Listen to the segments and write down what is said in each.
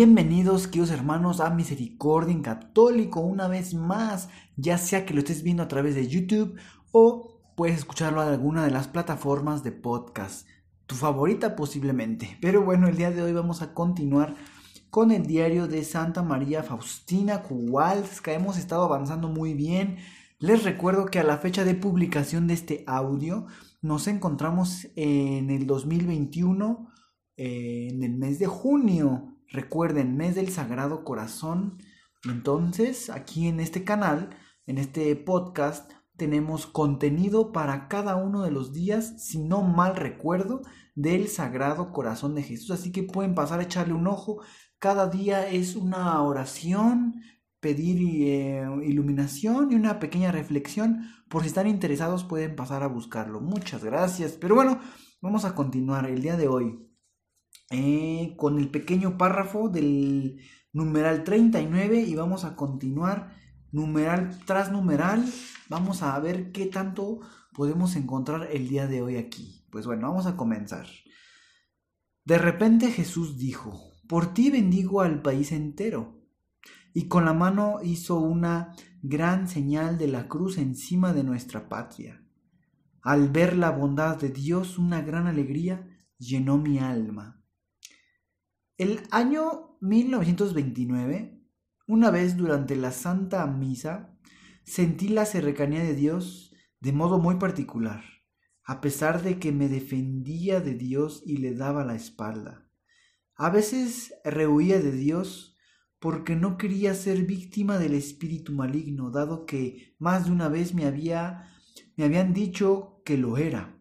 Bienvenidos, queridos hermanos, a Misericordia en Católico una vez más, ya sea que lo estés viendo a través de YouTube o puedes escucharlo en alguna de las plataformas de podcast, tu favorita posiblemente. Pero bueno, el día de hoy vamos a continuar con el diario de Santa María Faustina Kowalska. Hemos estado avanzando muy bien. Les recuerdo que a la fecha de publicación de este audio nos encontramos en el 2021, eh, en el mes de junio. Recuerden, mes del Sagrado Corazón. Entonces, aquí en este canal, en este podcast, tenemos contenido para cada uno de los días, si no mal recuerdo, del Sagrado Corazón de Jesús. Así que pueden pasar a echarle un ojo. Cada día es una oración, pedir eh, iluminación y una pequeña reflexión. Por si están interesados pueden pasar a buscarlo. Muchas gracias. Pero bueno, vamos a continuar el día de hoy eh, con el pequeño párrafo del numeral 39 y vamos a continuar numeral tras numeral. Vamos a ver qué tanto podemos encontrar el día de hoy aquí. Pues bueno, vamos a comenzar. De repente Jesús dijo, por ti bendigo al país entero y con la mano hizo una gran señal de la cruz encima de nuestra patria. Al ver la bondad de Dios, una gran alegría llenó mi alma. El año 1929, una vez durante la Santa Misa, sentí la cercanía de Dios de modo muy particular, a pesar de que me defendía de Dios y le daba la espalda. A veces rehuía de Dios porque no quería ser víctima del espíritu maligno, dado que más de una vez me, había, me habían dicho que lo era.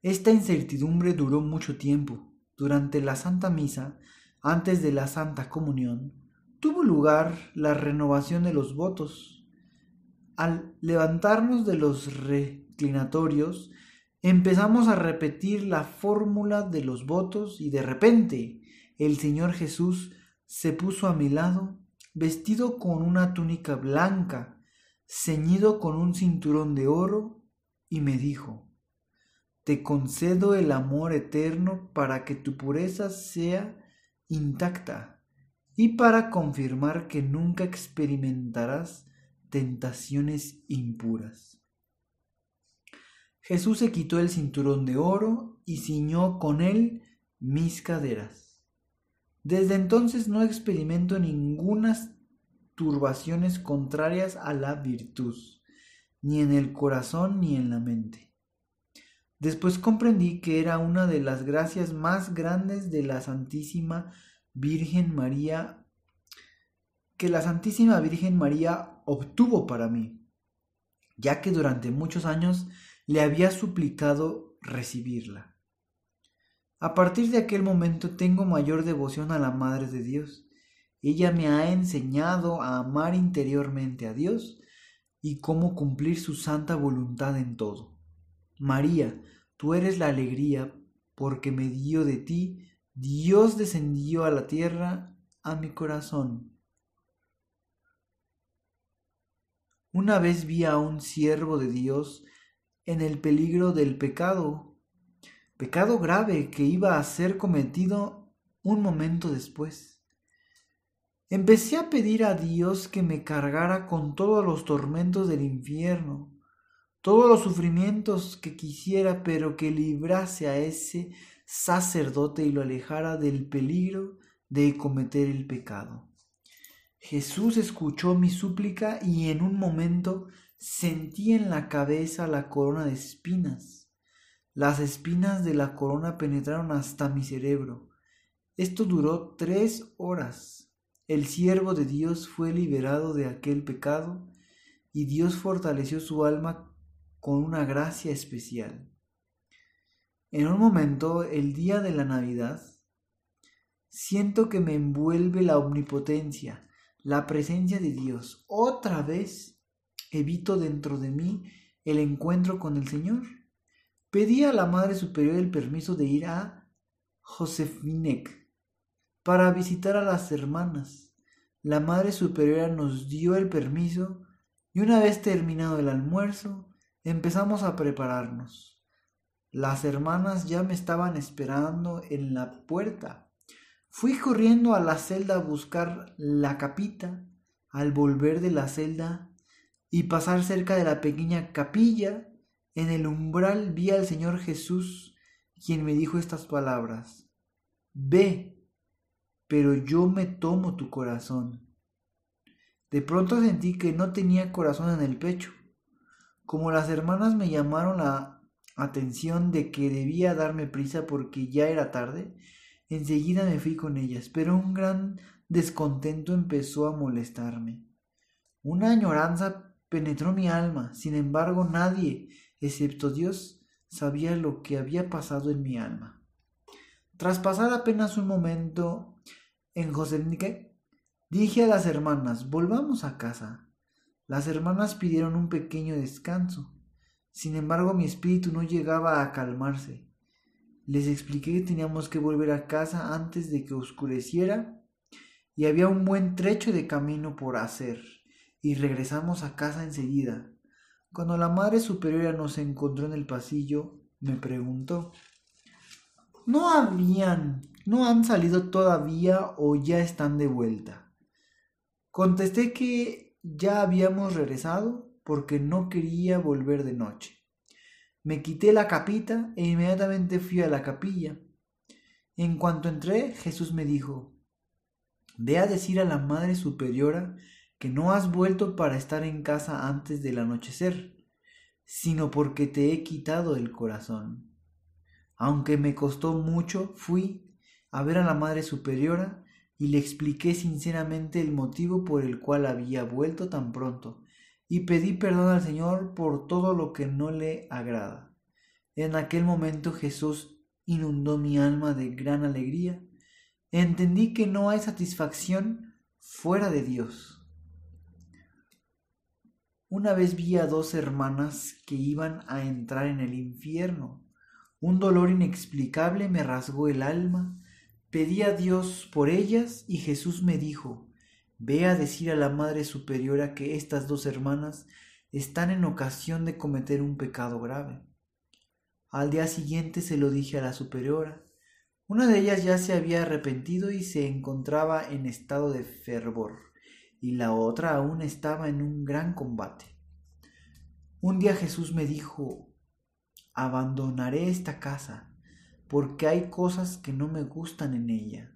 Esta incertidumbre duró mucho tiempo. Durante la Santa Misa, antes de la Santa Comunión, tuvo lugar la renovación de los votos. Al levantarnos de los reclinatorios, empezamos a repetir la fórmula de los votos y de repente el Señor Jesús se puso a mi lado, vestido con una túnica blanca, ceñido con un cinturón de oro, y me dijo, Te concedo el amor eterno para que tu pureza sea intacta y para confirmar que nunca experimentarás tentaciones impuras. Jesús se quitó el cinturón de oro y ciñó con él mis caderas. Desde entonces no experimento ninguna turbaciones contrarias a la virtud, ni en el corazón ni en la mente. Después comprendí que era una de las gracias más grandes de la Santísima Virgen María, que la Santísima Virgen María obtuvo para mí, ya que durante muchos años le había suplicado recibirla. A partir de aquel momento tengo mayor devoción a la Madre de Dios. Ella me ha enseñado a amar interiormente a Dios y cómo cumplir su santa voluntad en todo. María, tú eres la alegría porque me dio de ti, Dios descendió a la tierra, a mi corazón. Una vez vi a un siervo de Dios en el peligro del pecado pecado grave que iba a ser cometido un momento después. Empecé a pedir a Dios que me cargara con todos los tormentos del infierno, todos los sufrimientos que quisiera, pero que librase a ese sacerdote y lo alejara del peligro de cometer el pecado. Jesús escuchó mi súplica y en un momento sentí en la cabeza la corona de espinas. Las espinas de la corona penetraron hasta mi cerebro. Esto duró tres horas. El siervo de Dios fue liberado de aquel pecado y Dios fortaleció su alma con una gracia especial. En un momento, el día de la Navidad, Siento que me envuelve la omnipotencia, la presencia de Dios. Otra vez evito dentro de mí el encuentro con el Señor. Pedí a la Madre Superior el permiso de ir a Josefinek para visitar a las hermanas. La Madre Superiora nos dio el permiso y una vez terminado el almuerzo empezamos a prepararnos. Las hermanas ya me estaban esperando en la puerta Fui corriendo a la celda a buscar la capita. Al volver de la celda y pasar cerca de la pequeña capilla, en el umbral vi al Señor Jesús, quien me dijo estas palabras. Ve, pero yo me tomo tu corazón. De pronto sentí que no tenía corazón en el pecho. Como las hermanas me llamaron la atención de que debía darme prisa porque ya era tarde, Enseguida me fui con ellas, pero un gran descontento empezó a molestarme. Una añoranza penetró mi alma, sin embargo nadie, excepto Dios, sabía lo que había pasado en mi alma. Tras pasar apenas un momento en Joselnike, dije a las hermanas, volvamos a casa. Las hermanas pidieron un pequeño descanso. Sin embargo, mi espíritu no llegaba a calmarse. Les expliqué que teníamos que volver a casa antes de que oscureciera y había un buen trecho de camino por hacer y regresamos a casa enseguida. Cuando la Madre Superiora nos encontró en el pasillo, me preguntó, ¿No habían, no han salido todavía o ya están de vuelta? Contesté que ya habíamos regresado porque no quería volver de noche. Me quité la capita e inmediatamente fui a la capilla. En cuanto entré, Jesús me dijo, Ve a decir a la Madre Superiora que no has vuelto para estar en casa antes del anochecer, sino porque te he quitado el corazón. Aunque me costó mucho, fui a ver a la Madre Superiora y le expliqué sinceramente el motivo por el cual había vuelto tan pronto y pedí perdón al Señor por todo lo que no le agrada. En aquel momento Jesús inundó mi alma de gran alegría. Entendí que no hay satisfacción fuera de Dios. Una vez vi a dos hermanas que iban a entrar en el infierno. Un dolor inexplicable me rasgó el alma. Pedí a Dios por ellas y Jesús me dijo, Ve a decir a la Madre Superiora que estas dos hermanas están en ocasión de cometer un pecado grave. Al día siguiente se lo dije a la Superiora. Una de ellas ya se había arrepentido y se encontraba en estado de fervor, y la otra aún estaba en un gran combate. Un día Jesús me dijo, abandonaré esta casa, porque hay cosas que no me gustan en ella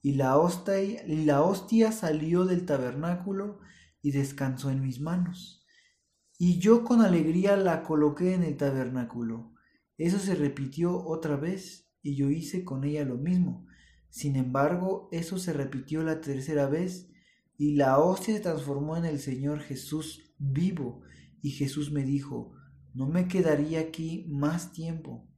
y la hostia, la hostia salió del tabernáculo y descansó en mis manos. Y yo con alegría la coloqué en el tabernáculo. Eso se repitió otra vez y yo hice con ella lo mismo. Sin embargo, eso se repitió la tercera vez y la hostia se transformó en el Señor Jesús vivo. Y Jesús me dijo, no me quedaría aquí más tiempo.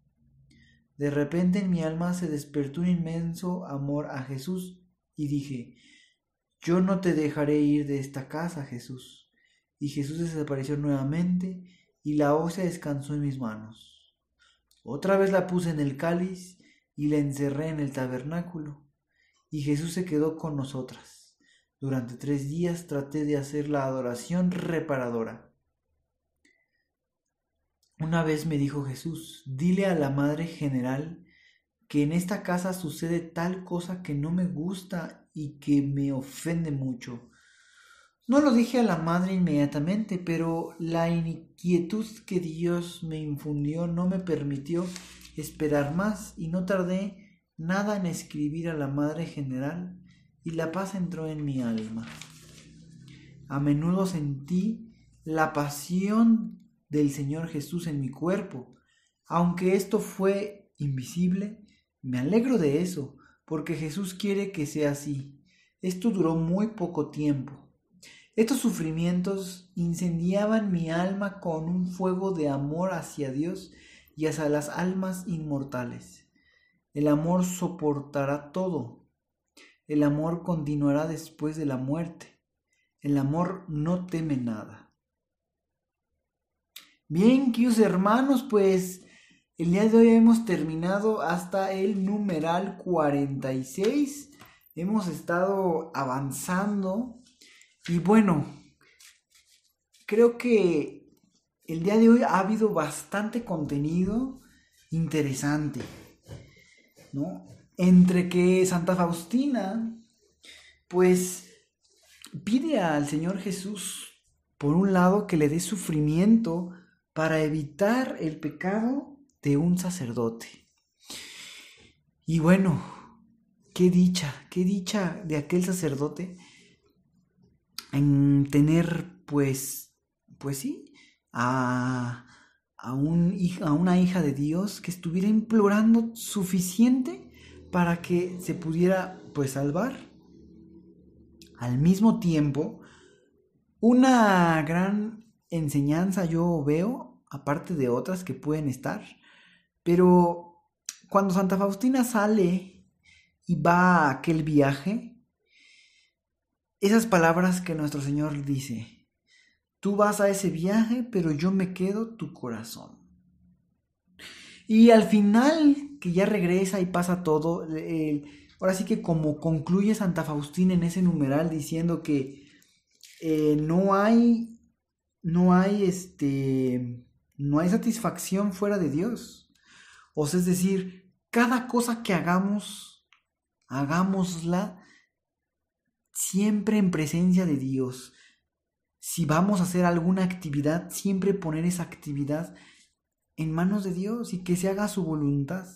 De repente en mi alma se despertó un inmenso amor a Jesús y dije, yo no te dejaré ir de esta casa, Jesús. Y Jesús desapareció nuevamente y la hostia descansó en mis manos. Otra vez la puse en el cáliz y la encerré en el tabernáculo. Y Jesús se quedó con nosotras. Durante tres días traté de hacer la adoración reparadora una vez me dijo Jesús, dile a la Madre General que en esta casa sucede tal cosa que no me gusta y que me ofende mucho. No lo dije a la madre inmediatamente, pero la inquietud que Dios me infundió no me permitió esperar más y no tardé nada en escribir a la Madre General y la paz entró en mi alma. A menudo sentí la pasión del Señor Jesús en mi cuerpo. Aunque esto fue invisible, me alegro de eso, porque Jesús quiere que sea así. Esto duró muy poco tiempo. Estos sufrimientos incendiaban mi alma con un fuego de amor hacia Dios y hacia las almas inmortales. El amor soportará todo, el amor continuará después de la muerte. El amor no teme nada. Bien, queridos hermanos, pues el día de hoy hemos terminado hasta el numeral 46. Hemos estado avanzando y bueno, creo que el día de hoy ha habido bastante contenido interesante, ¿no? Entre que Santa Faustina, pues pide al Señor Jesús, por un lado, que le dé sufrimiento para evitar el pecado de un sacerdote. Y bueno, qué dicha, qué dicha de aquel sacerdote en tener pues, pues sí, a, a, un, a una hija de Dios que estuviera implorando suficiente para que se pudiera pues salvar. Al mismo tiempo, una gran enseñanza yo veo, aparte de otras que pueden estar, pero cuando Santa Faustina sale y va a aquel viaje, esas palabras que nuestro Señor dice, tú vas a ese viaje, pero yo me quedo tu corazón. Y al final, que ya regresa y pasa todo, ahora sí que como concluye Santa Faustina en ese numeral diciendo que eh, no hay, no hay este, no hay satisfacción fuera de Dios. O sea, es decir, cada cosa que hagamos, hagámosla siempre en presencia de Dios. Si vamos a hacer alguna actividad, siempre poner esa actividad en manos de Dios y que se haga su voluntad,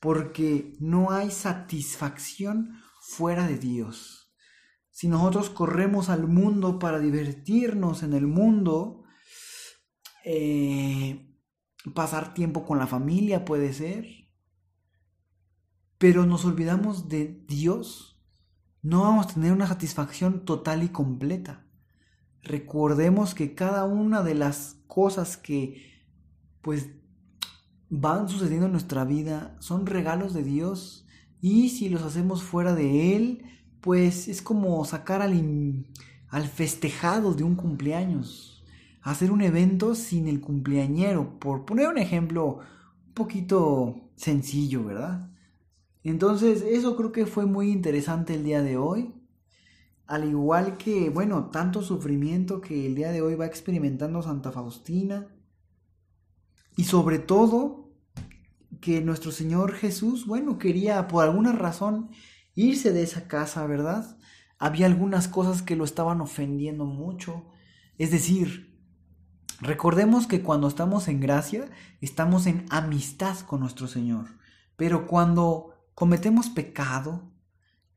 porque no hay satisfacción fuera de Dios. Si nosotros corremos al mundo para divertirnos en el mundo, eh, pasar tiempo con la familia puede ser, pero nos olvidamos de Dios, no vamos a tener una satisfacción total y completa. Recordemos que cada una de las cosas que pues van sucediendo en nuestra vida son regalos de Dios y si los hacemos fuera de Él, pues es como sacar al, al festejado de un cumpleaños hacer un evento sin el cumpleañero, por poner un ejemplo un poquito sencillo, ¿verdad? Entonces, eso creo que fue muy interesante el día de hoy. Al igual que, bueno, tanto sufrimiento que el día de hoy va experimentando Santa Faustina. Y sobre todo, que nuestro Señor Jesús, bueno, quería por alguna razón irse de esa casa, ¿verdad? Había algunas cosas que lo estaban ofendiendo mucho. Es decir, Recordemos que cuando estamos en gracia, estamos en amistad con nuestro Señor. Pero cuando cometemos pecado,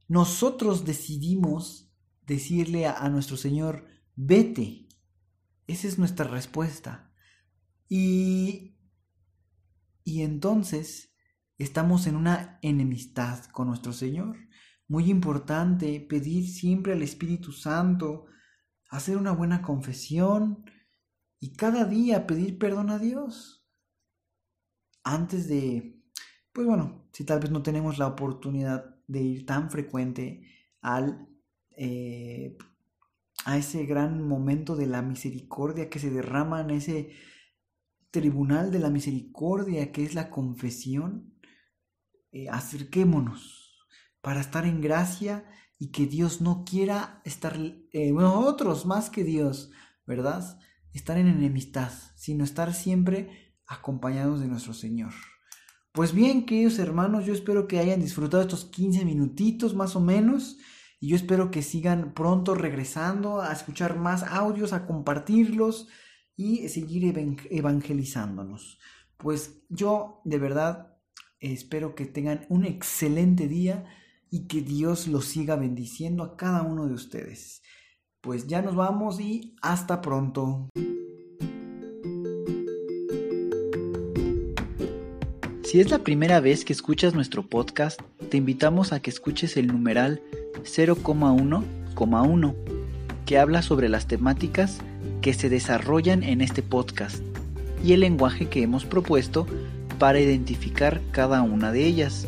nosotros decidimos decirle a, nuestro Señor, vete. Esa es nuestra respuesta. Y, y entonces estamos en una enemistad con nuestro Señor. Muy importante pedir siempre al Espíritu Santo, hacer una buena confesión, y cada día pedir perdón a Dios. Antes de, pues bueno, si tal vez no tenemos la oportunidad de ir tan frecuente al, eh, a ese gran momento de la misericordia que se derrama en ese tribunal de la misericordia que es la confesión, eh, acerquémonos para estar en gracia y que Dios no quiera estar, eh, más que Dios, ¿verdad? estar en enemistad, sino estar siempre acompañados de nuestro Señor. Pues bien, queridos hermanos, yo espero que hayan disfrutado estos 15 minutitos más o menos. Y yo espero que sigan pronto regresando a escuchar más audios, a compartirlos y seguir evangelizándonos. Pues yo de verdad espero que tengan un excelente día y que Dios los siga bendiciendo a cada uno de ustedes. Pues ya nos vamos y hasta pronto. Si es la primera vez que escuchas nuestro podcast, te invitamos a que escuches el numeral 0,1,1, que habla sobre las temáticas que se desarrollan en este podcast y el lenguaje que hemos propuesto para identificar cada una de ellas,